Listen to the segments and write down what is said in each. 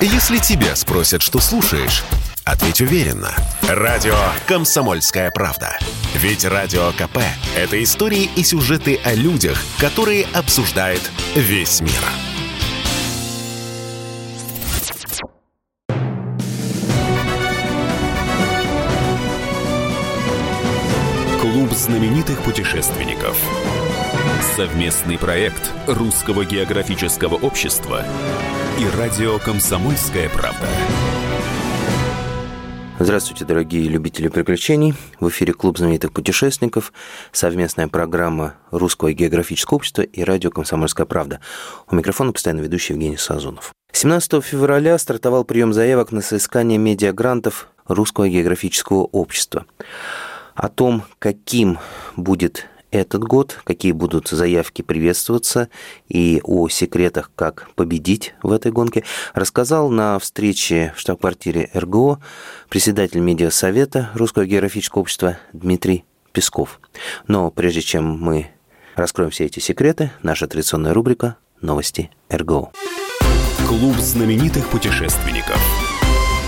Если тебя спросят, что слушаешь, ответь уверенно. Радио «Комсомольская правда». Ведь Радио КП – это истории и сюжеты о людях, которые обсуждает весь мир. Клуб знаменитых путешественников. Совместный проект Русского географического общества и радио «Комсомольская правда». Здравствуйте, дорогие любители приключений. В эфире Клуб знаменитых путешественников, совместная программа Русского географического общества и радио «Комсомольская правда». У микрофона постоянно ведущий Евгений Сазонов. 17 февраля стартовал прием заявок на соискание медиагрантов Русского географического общества. О том, каким будет этот год, какие будут заявки приветствоваться и о секретах, как победить в этой гонке, рассказал на встрече в штаб-квартире РГО председатель медиасовета Русского географического общества Дмитрий Песков. Но прежде чем мы раскроем все эти секреты, наша традиционная рубрика «Новости РГО». Клуб знаменитых путешественников –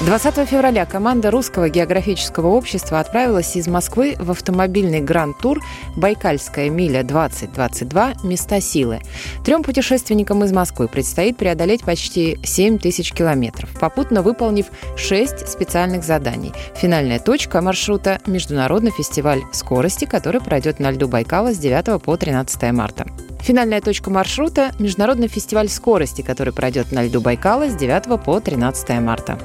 20 февраля команда Русского географического общества отправилась из Москвы в автомобильный гранд-тур «Байкальская миля 2022. Места силы». Трем путешественникам из Москвы предстоит преодолеть почти 7 тысяч километров, попутно выполнив 6 специальных заданий. Финальная точка маршрута – Международный фестиваль скорости, который пройдет на льду Байкала с 9 по 13 марта. Финальная точка маршрута – Международный фестиваль скорости, который пройдет на льду Байкала с 9 по 13 марта.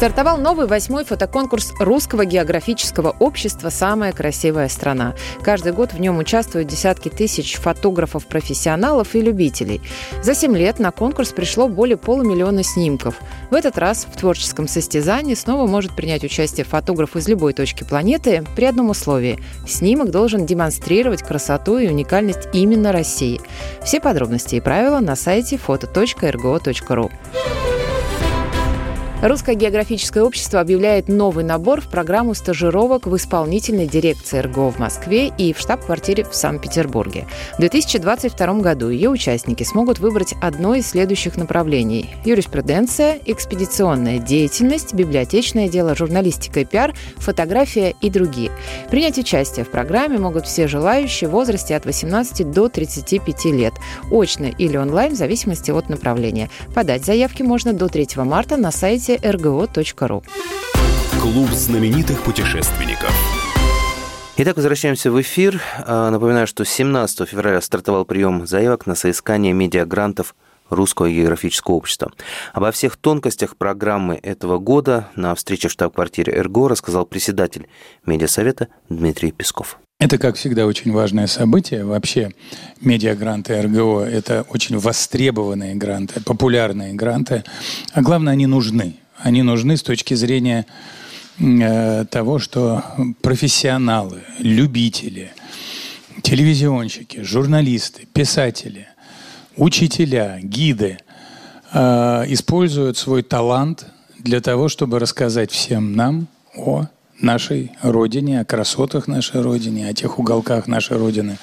Стартовал новый восьмой фотоконкурс Русского географического общества «Самая красивая страна». Каждый год в нем участвуют десятки тысяч фотографов-профессионалов и любителей. За семь лет на конкурс пришло более полумиллиона снимков. В этот раз в творческом состязании снова может принять участие фотограф из любой точки планеты при одном условии – снимок должен демонстрировать красоту и уникальность именно России. Все подробности и правила на сайте foto.rgo.ru. Русское географическое общество объявляет новый набор в программу стажировок в исполнительной дирекции РГО в Москве и в штаб-квартире в Санкт-Петербурге. В 2022 году ее участники смогут выбрать одно из следующих направлений – юриспруденция, экспедиционная деятельность, библиотечное дело, журналистика и пиар, фотография и другие. Принять участие в программе могут все желающие в возрасте от 18 до 35 лет, очно или онлайн в зависимости от направления. Подать заявки можно до 3 марта на сайте сайте rgo.ru. Клуб знаменитых путешественников. Итак, возвращаемся в эфир. А, напоминаю, что 17 февраля стартовал прием заявок на соискание медиагрантов Русского географического общества. Обо всех тонкостях программы этого года на встрече в штаб-квартире РГО рассказал председатель медиасовета Дмитрий Песков. Это, как всегда, очень важное событие. Вообще, медиагранты РГО – это очень востребованные гранты, популярные гранты. А главное, они нужны. Они нужны с точки зрения э, того, что профессионалы, любители, телевизионщики, журналисты, писатели, учителя, гиды э, используют свой талант для того, чтобы рассказать всем нам о нашей Родине, о красотах нашей Родине, о тех уголках нашей Родины,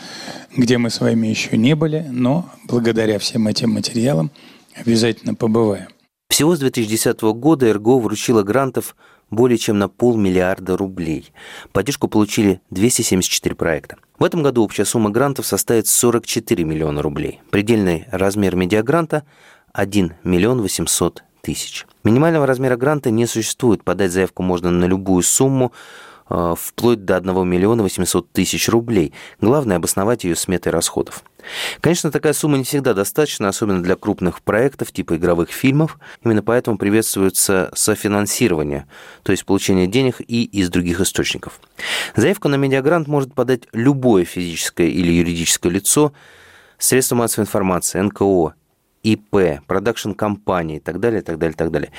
где мы с вами еще не были, но благодаря всем этим материалам обязательно побываем. Всего с 2010 года РГО вручила грантов более чем на полмиллиарда рублей. Поддержку получили 274 проекта. В этом году общая сумма грантов составит 44 миллиона рублей. Предельный размер медиагранта – 1 миллион 800 тысяч. Минимального размера гранта не существует. Подать заявку можно на любую сумму, вплоть до 1 миллиона 800 тысяч рублей. Главное – обосновать ее сметой расходов. Конечно, такая сумма не всегда достаточна, особенно для крупных проектов типа игровых фильмов. Именно поэтому приветствуется софинансирование, то есть получение денег и из других источников. Заявку на медиагрант может подать любое физическое или юридическое лицо, средства массовой информации, НКО, ИП, продакшн-компании и так далее, так далее, так далее.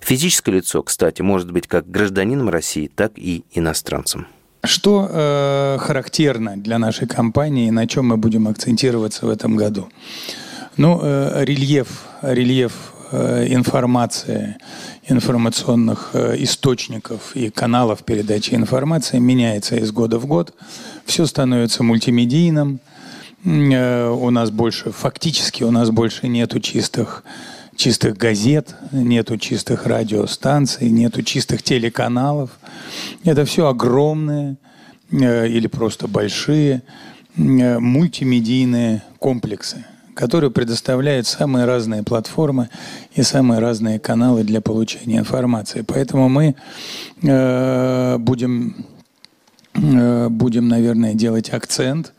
Физическое лицо, кстати, может быть как гражданином России, так и иностранцем. Что э, характерно для нашей компании, на чем мы будем акцентироваться в этом году? Ну, э, рельеф, рельеф э, информации, информационных э, источников и каналов передачи информации меняется из года в год. Все становится мультимедийным, у нас больше, фактически у нас больше нету чистых чистых газет, нету чистых радиостанций, нету чистых телеканалов. Это все огромные э, или просто большие э, мультимедийные комплексы, которые предоставляют самые разные платформы и самые разные каналы для получения информации. Поэтому мы э, будем, э, будем, наверное, делать акцент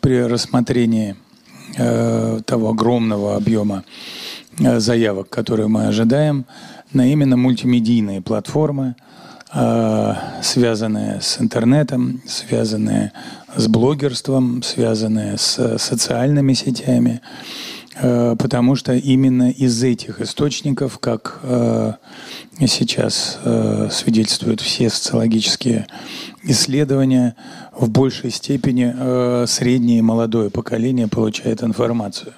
при рассмотрении э, того огромного объема Э, заявок, которые мы ожидаем, на именно мультимедийные платформы, э, связанные с интернетом, связанные с блогерством, связанные с социальными сетями, э, потому что именно из этих источников, как сейчас свидетельствуют все социологические исследования, в большей степени среднее и молодое поколение получает информацию.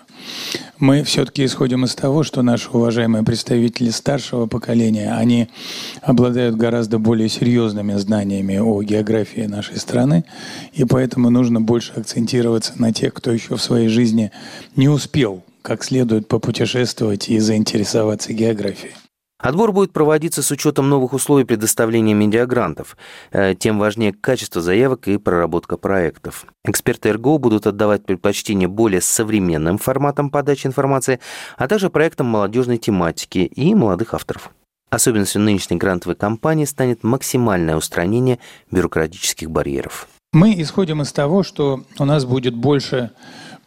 Мы все-таки исходим из того, что наши уважаемые представители старшего поколения, они обладают гораздо более серьезными знаниями о географии нашей страны, и поэтому нужно больше акцентироваться на тех, кто еще в своей жизни не успел как следует попутешествовать и заинтересоваться географией. Отбор будет проводиться с учетом новых условий предоставления медиагрантов. Э, тем важнее качество заявок и проработка проектов. Эксперты РГО будут отдавать предпочтение более современным форматам подачи информации, а также проектам молодежной тематики и молодых авторов. Особенностью нынешней грантовой кампании станет максимальное устранение бюрократических барьеров. Мы исходим из того, что у нас будет больше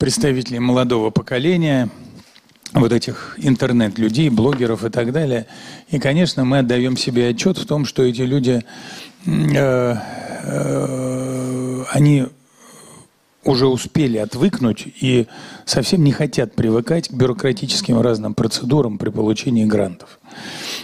представителей молодого поколения, вот этих интернет-людей, блогеров и так далее. И, конечно, мы отдаем себе отчет в том, что эти люди, э, э, они уже успели отвыкнуть и совсем не хотят привыкать к бюрократическим разным процедурам при получении грантов.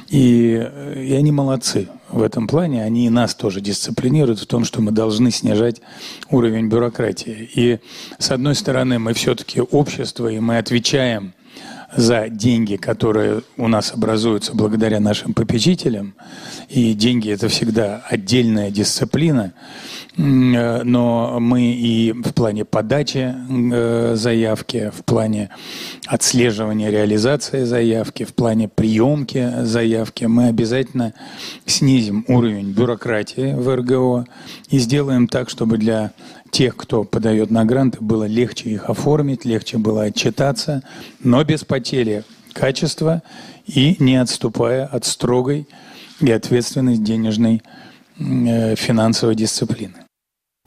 И, и они молодцы в этом плане. Они и нас тоже дисциплинируют в том, что мы должны снижать уровень бюрократии. И, с одной стороны, мы все-таки общество, и мы отвечаем за деньги, которые у нас образуются благодаря нашим попечителям. И деньги – это всегда отдельная дисциплина. Э, но мы и в плане подачи э, заявки, в плане отслеживания реализации заявки, в плане приемки заявки мы обязательно снизим уровень бюрократии в РГО и сделаем так, чтобы для тех, кто подает на гранты, было легче их оформить, легче было отчитаться, но без потери качества и не отступая от строгой и ответственной денежной э, финансовой дисциплины.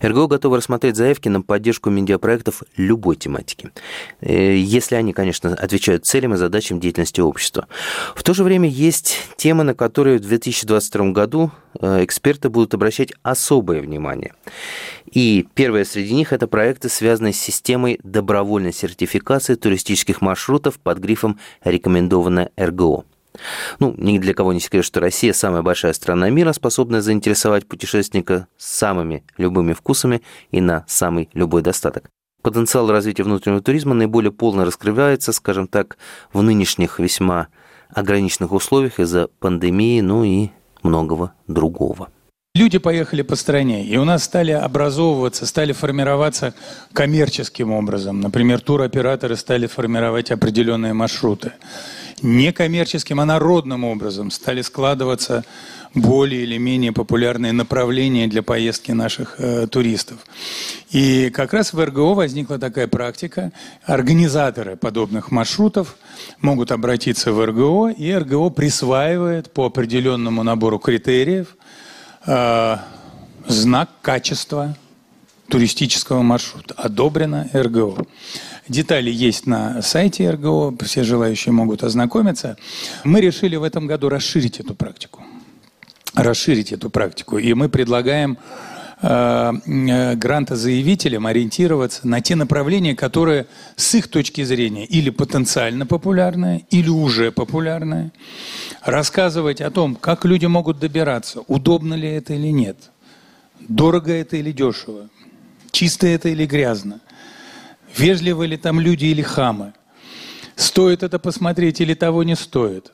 РГО готовы рассмотреть заявки на поддержку медиапроектов любой тематики, э, если они, конечно, отвечают целям и задачам деятельности общества. В то же время есть темы, на которые в 2022 году э, эксперты будут обращать особое внимание. И первое среди них – это проекты, связанные с системой добровольной сертификации туристических маршрутов под грифом «Рекомендованное РГО». Ну, ни для кого не секрет, что Россия самая большая страна мира, способная заинтересовать путешественника самыми любыми вкусами и на самый любой достаток. Потенциал развития внутреннего туризма наиболее полно раскрывается, скажем так, в нынешних весьма ограниченных условиях из-за пандемии, ну и многого другого. Люди поехали по стране, и у нас стали образовываться, стали формироваться коммерческим образом. Например, туроператоры стали формировать определенные маршруты не коммерческим, а народным образом стали складываться более или менее популярные направления для поездки наших э, туристов. И как раз в РГО возникла такая практика. Организаторы подобных маршрутов могут обратиться в РГО, и РГО присваивает по определенному набору критериев э, знак качества туристического маршрута. Одобрено РГО. Детали есть на сайте РГО, все желающие могут ознакомиться. Мы решили в этом году расширить эту практику. Расширить эту практику. И мы предлагаем э, э, грантозаявителям ориентироваться на те направления, которые с их точки зрения или потенциально популярные, или уже популярные. Рассказывать о том, как люди могут добираться, удобно ли это или нет, дорого это или дешево, чисто это или грязно – Вежливы ли там люди или хамы? Стоит это посмотреть или того не стоит?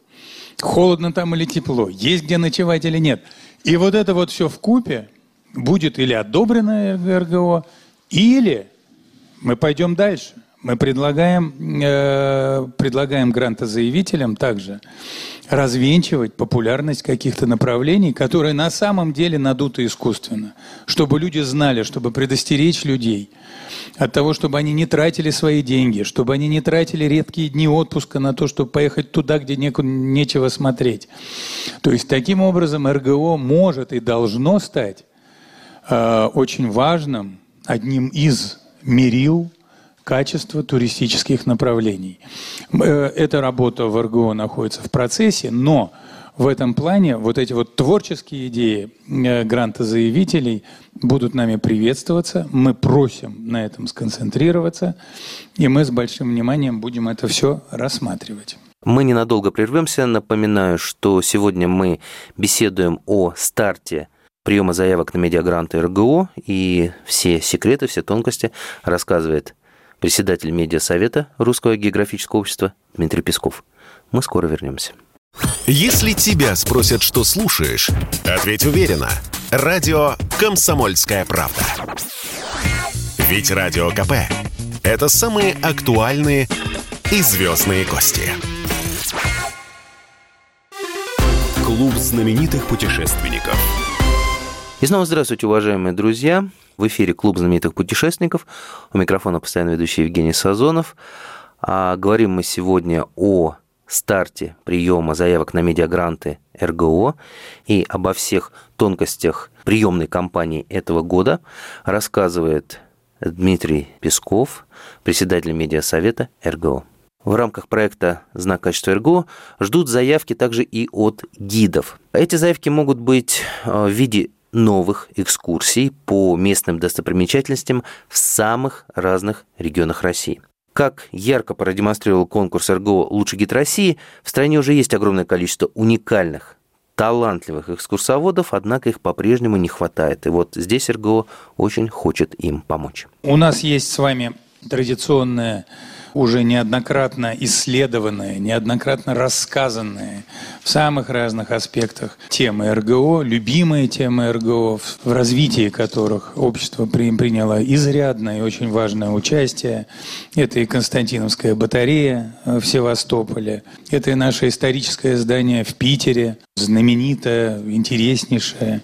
Холодно там или тепло? Есть где ночевать или нет? И вот это вот все в купе будет или одобрено РГО, или мы пойдем дальше. Мы предлагаем, э, предлагаем грантозаявителям также развенчивать популярность каких-то направлений, которые на самом деле надуты искусственно, чтобы люди знали, чтобы предостеречь людей от того, чтобы они не тратили свои деньги, чтобы они не тратили редкие дни отпуска на то, чтобы поехать туда, где неку, нечего смотреть. То есть таким образом РГО может и должно стать э, очень важным, одним из мерил качества туристических направлений. Э, эта работа в РГО находится в процессе, но в этом плане вот эти вот творческие идеи э, грантозаявителей будут нами приветствоваться. Мы просим на этом сконцентрироваться, и мы с большим вниманием будем это все рассматривать. Мы ненадолго прервемся. Напоминаю, что сегодня мы беседуем о старте приема заявок на медиагранты РГО, и все секреты, все тонкости рассказывает председатель медиасовета Русского географического общества Дмитрий Песков. Мы скоро вернемся. Если тебя спросят, что слушаешь, ответь уверенно. Радио «Комсомольская правда». Ведь Радио КП – это самые актуальные и звездные гости. Клуб знаменитых путешественников. И снова здравствуйте, уважаемые друзья. В эфире Клуб знаменитых путешественников. У микрофона постоянно ведущий Евгений Сазонов. А говорим мы сегодня о старте приема заявок на медиагранты РГО и обо всех тонкостях приемной кампании этого года рассказывает Дмитрий Песков, председатель медиасовета РГО. В рамках проекта «Знак качества РГО» ждут заявки также и от гидов. Эти заявки могут быть э, в виде новых экскурсий по местным достопримечательностям в самых разных регионах России. Как ярко продемонстрировал конкурс РГО «Лучший гид России», в стране уже есть огромное количество уникальных, талантливых экскурсоводов, однако их по-прежнему не хватает. И вот здесь РГО очень хочет им помочь. У нас есть с вами традиционная уже неоднократно исследованные, неоднократно рассказанные в самых разных аспектах темы РГО, любимые темы РГО, в развитии которых общество приняло изрядное и очень важное участие. Это и Константиновская батарея в Севастополе, это и наше историческое здание в Питере, знаменитое, интереснейшее.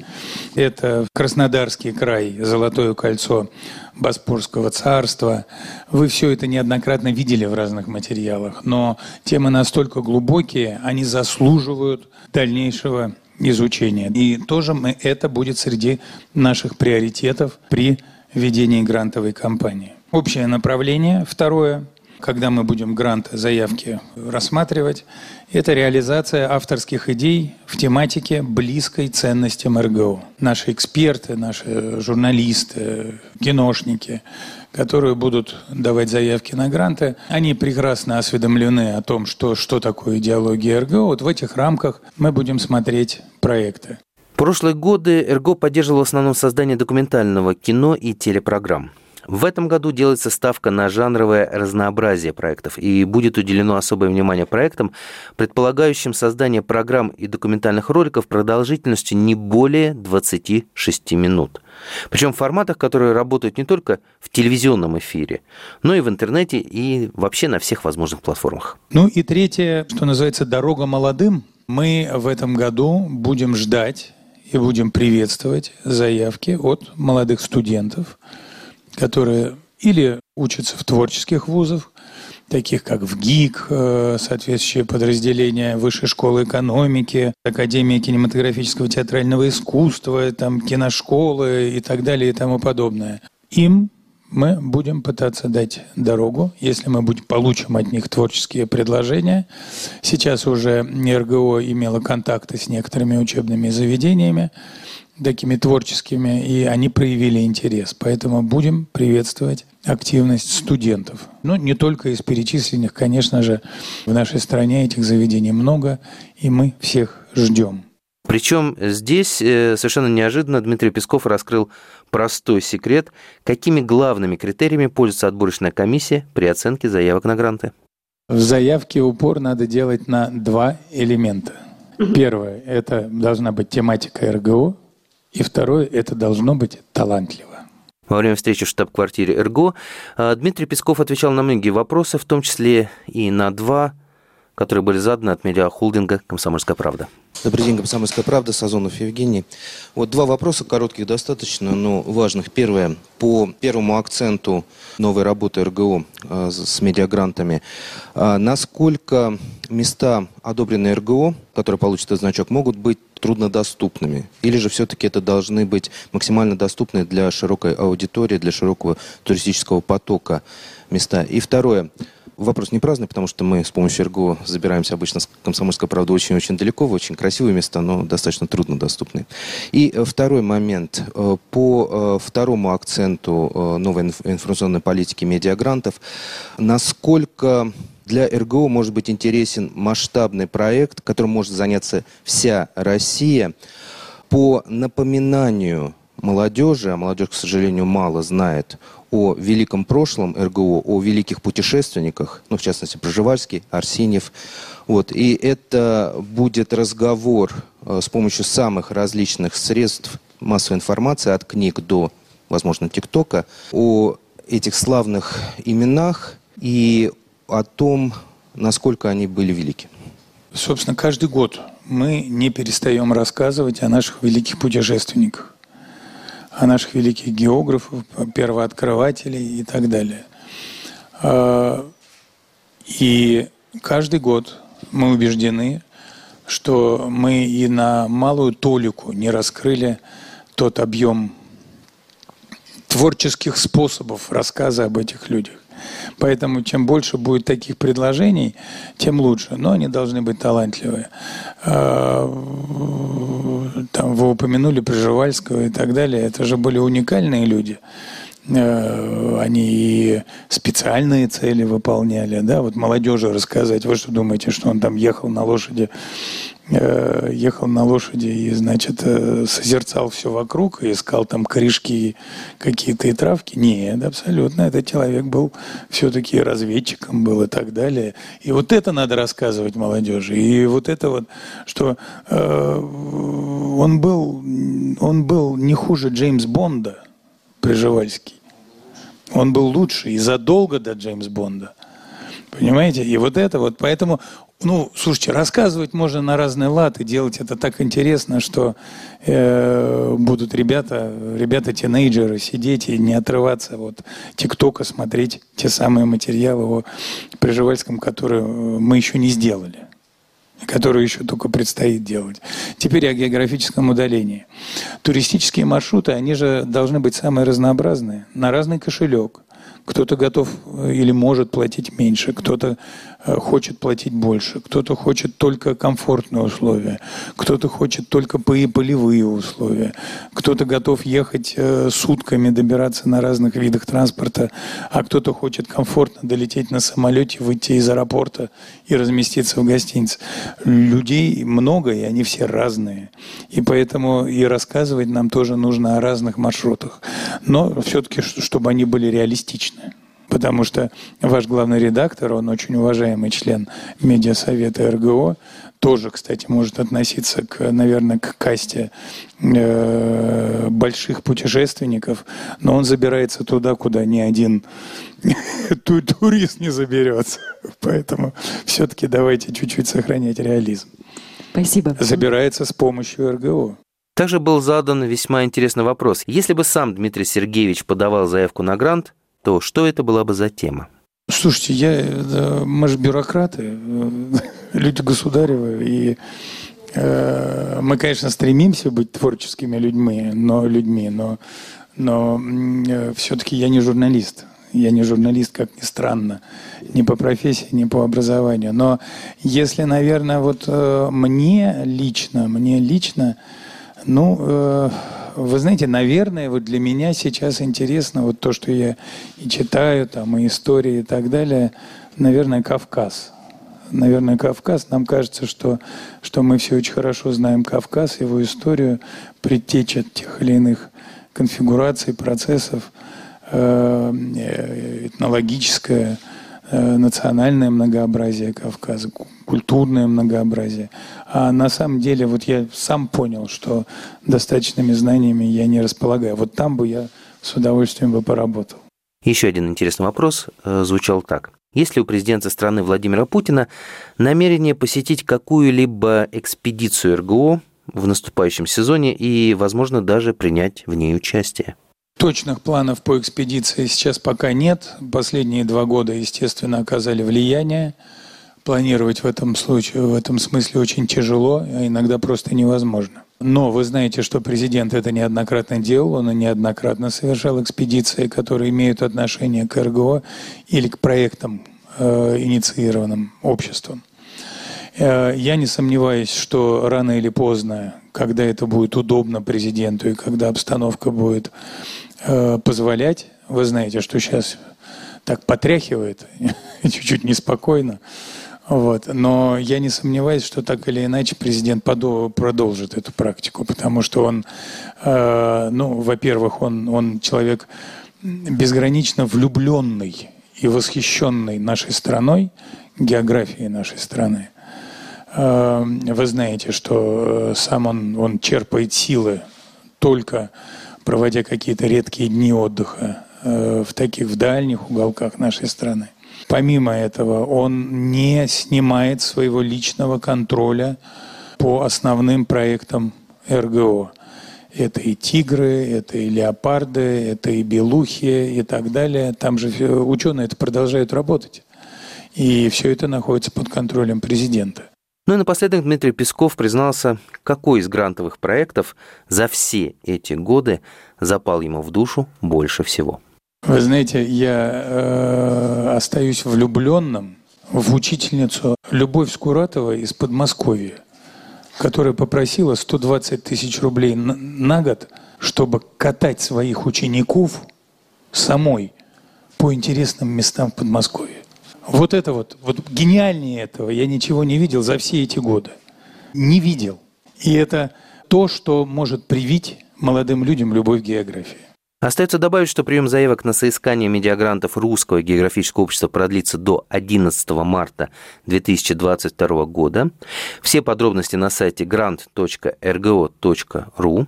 Это Краснодарский край, Золотое кольцо Боспорского царства. Вы все это неоднократно видели в разных материалах, но темы настолько глубокие, они заслуживают дальнейшего изучения. И тоже мы, это будет среди наших приоритетов при ведении грантовой кампании. Общее направление, второе, когда мы будем гранты, заявки рассматривать, это реализация авторских идей в тематике близкой ценностям РГО. Наши эксперты, наши журналисты, киношники, которые будут давать заявки на гранты, они прекрасно осведомлены о том, что, что такое идеология РГО. Вот в этих рамках мы будем смотреть проекты. В прошлые годы РГО поддерживал в основном создание документального кино и телепрограмм. В этом году делается ставка на жанровое разнообразие проектов, и будет уделено особое внимание проектам, предполагающим создание программ и документальных роликов продолжительностью не более 26 минут. Причем в форматах, которые работают не только в телевизионном эфире, но и в интернете и вообще на всех возможных платформах. Ну и третье, что называется «Дорога молодым». Мы в этом году будем ждать и будем приветствовать заявки от молодых студентов, которые или учатся в творческих вузах, таких как в ГИК, э, соответствующие подразделения Высшей школы экономики, Академия кинематографического театрального искусства, там, киношколы и так далее и тому подобное. Им мы будем пытаться дать дорогу, если мы будем, получим от них творческие предложения. Сейчас уже РГО имело контакты с некоторыми учебными заведениями, такими творческими, и они проявили интерес. Поэтому будем приветствовать активность студентов. Ну, не только из перечисленных, конечно же, в нашей стране этих заведений много, и мы всех ждем. Причем здесь э, совершенно неожиданно Дмитрий Песков раскрыл простой секрет, какими главными критериями пользуется отборочная комиссия при оценке заявок на гранты. В заявке упор надо делать на два элемента. Первое – это должна быть тематика РГО, и второе – это должно быть талантливо. Во время встречи в штаб-квартире РГО а, Дмитрий Песков отвечал на многие вопросы, в том числе и на два, которые были заданы от медиахолдинга «Комсомольская правда». Добрый день, «Комсомольская правда», Сазонов Евгений. Вот два вопроса коротких достаточно, но важных. Первое, по первому акценту новой работы РГО э, с медиагрантами. Э, насколько места, одобренные РГО, которые получат этот значок, могут быть труднодоступными? Или же все-таки это должны быть максимально доступны для широкой аудитории, для широкого туристического потока места? И второе, вопрос не праздный, потому что мы с помощью РГО забираемся обычно с Комсомольской правды очень-очень далеко, в очень красивые места, но достаточно труднодоступные. И э, второй момент. Э, по э, второму акценту новой информационной политики медиагрантов, насколько для РГО может быть интересен масштабный проект, которым может заняться вся Россия по напоминанию молодежи, а молодежь, к сожалению, мало знает о великом прошлом РГО, о великих путешественниках, ну, в частности, Проживальский, Арсеньев. Вот. И это будет разговор э, с помощью самых различных средств массовой информации, от книг до, возможно, ТикТока, о этих славных именах и о том, насколько они были велики. Собственно, каждый год мы не перестаем рассказывать о наших великих путешественниках наших великих географов, первооткрывателей и так далее. А, и каждый год мы убеждены, что мы и на малую толику не раскрыли тот объем творческих способов рассказа об этих людях. Поэтому чем больше будет таких предложений, тем лучше. Но они должны быть талантливые. А, там вы упомянули Приживальского и так далее. Это же были уникальные люди. Э, они и специальные цели выполняли, да, вот молодежи рассказать, вы что думаете, что он там ехал на лошади, ехал на лошади и, значит, э, созерцал все вокруг и искал там корешки какие-то и травки? Нет, абсолютно, этот человек был все-таки разведчиком был и так далее. И вот это надо рассказывать молодежи. И вот это вот, что э, он был, он был не хуже Джеймс Бонда, Приживальский. Он был лучше и задолго до Джеймс Бонда. Понимаете? И вот это вот, поэтому, ну, слушайте, рассказывать можно на разные лад и делать это так интересно, что э, будут ребята, ребята-тинейджеры сидеть и не отрываться от ТикТока, смотреть те самые материалы о Приживальском, которые мы еще не сделали которую еще только предстоит делать. Теперь о географическом удалении. Туристические маршруты, они же должны быть самые разнообразные, на разный кошелек. Кто-то готов э, или может платить меньше, кто-то э, хочет платить больше, кто-то хочет только комфортные условия, кто-то хочет только полевые условия, кто-то готов ехать э, сутками, добираться на разных видах транспорта, а кто-то хочет комфортно долететь на самолете, выйти из аэропорта и разместиться в гостинице. Людей много, и они все разные. И поэтому и рассказывать нам тоже нужно о разных маршрутах. Но все-таки, чтобы они были реалистичны потому что ваш главный редактор, он очень уважаемый член медиасовета РГО, тоже, кстати, может относиться, к, наверное, к касте э, больших путешественников, но он забирается туда, куда ни один турист не заберется. Поэтому все-таки давайте чуть-чуть сохранять реализм. Спасибо. Забирается с помощью РГО. Также был задан весьма интересный вопрос. Если бы сам Дмитрий Сергеевич подавал заявку на грант, то что это была бы за тема? Слушайте, я, мы же бюрократы, люди государевы, и э, мы, конечно, стремимся быть творческими людьми, но людьми, но, но э, все-таки я не журналист. Я не журналист, как ни странно, ни по профессии, ни по образованию. Но если, наверное, вот э, мне лично, мне лично, ну, э, вы знаете, наверное, вот для меня сейчас интересно вот то, что я и читаю, там, и истории и так далее, наверное, Кавказ. Наверное, Кавказ. Нам кажется, что, что мы все очень хорошо знаем Кавказ, его историю, предтеча тех или иных конфигураций, процессов, э, Э, национальное многообразие Кавказа, культурное многообразие. А на самом деле, вот я сам понял, что достаточными знаниями я не располагаю. Вот там бы я с удовольствием бы поработал. Еще один интересный вопрос э, звучал так. Есть ли у президента страны Владимира Путина намерение посетить какую-либо экспедицию РГО в наступающем сезоне и, возможно, даже принять в ней участие? Точных планов по экспедиции сейчас пока нет. Последние два года, естественно, оказали влияние. Планировать в этом случае, в этом смысле очень тяжело, а иногда просто невозможно. Но вы знаете, что президент это неоднократно делал, он неоднократно совершал экспедиции, которые имеют отношение к РГО или к проектам, э, инициированным обществом. Э, я не сомневаюсь, что рано или поздно, когда это будет удобно президенту и когда обстановка будет э, позволять, вы знаете, что сейчас так потряхивает, чуть-чуть неспокойно, вот. Но я не сомневаюсь, что так или иначе президент продолжит эту практику, потому что он, э, ну, во-первых, он, он человек безгранично влюбленный и восхищенный нашей страной, географией нашей страны. Э, вы знаете, что сам он, он черпает силы только проводя какие-то редкие дни отдыха э, в таких в дальних уголках нашей страны. Помимо этого, он не снимает своего личного контроля по основным проектам РГО. Это и тигры, это и леопарды, это и белухи и так далее. Там же ученые это продолжают работать. И все это находится под контролем президента. Ну и напоследок Дмитрий Песков признался, какой из грантовых проектов за все эти годы запал ему в душу больше всего. Вы знаете, я э, остаюсь влюбленным в учительницу Любовь Скуратова из Подмосковья, которая попросила 120 тысяч рублей на, на год, чтобы катать своих учеников самой по интересным местам в Подмосковье. Вот это вот, вот гениальнее этого я ничего не видел за все эти годы. Не видел. И это то, что может привить молодым людям любовь к географии. Остается добавить, что прием заявок на соискание медиагрантов Русского географического общества продлится до 11 марта 2022 года. Все подробности на сайте grant.rgo.ru.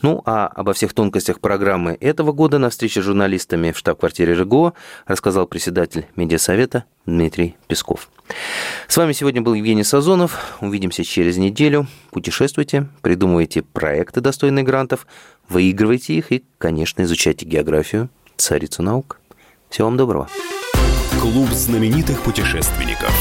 Ну а обо всех тонкостях программы этого года на встрече с журналистами в штаб-квартире РГО рассказал председатель медиасовета Дмитрий Песков. С вами сегодня был Евгений Сазонов. Увидимся через неделю. Путешествуйте, придумывайте проекты, достойные грантов, выигрывайте их и, конечно, изучайте географию, царицу наук. Всего вам доброго. Клуб знаменитых путешественников.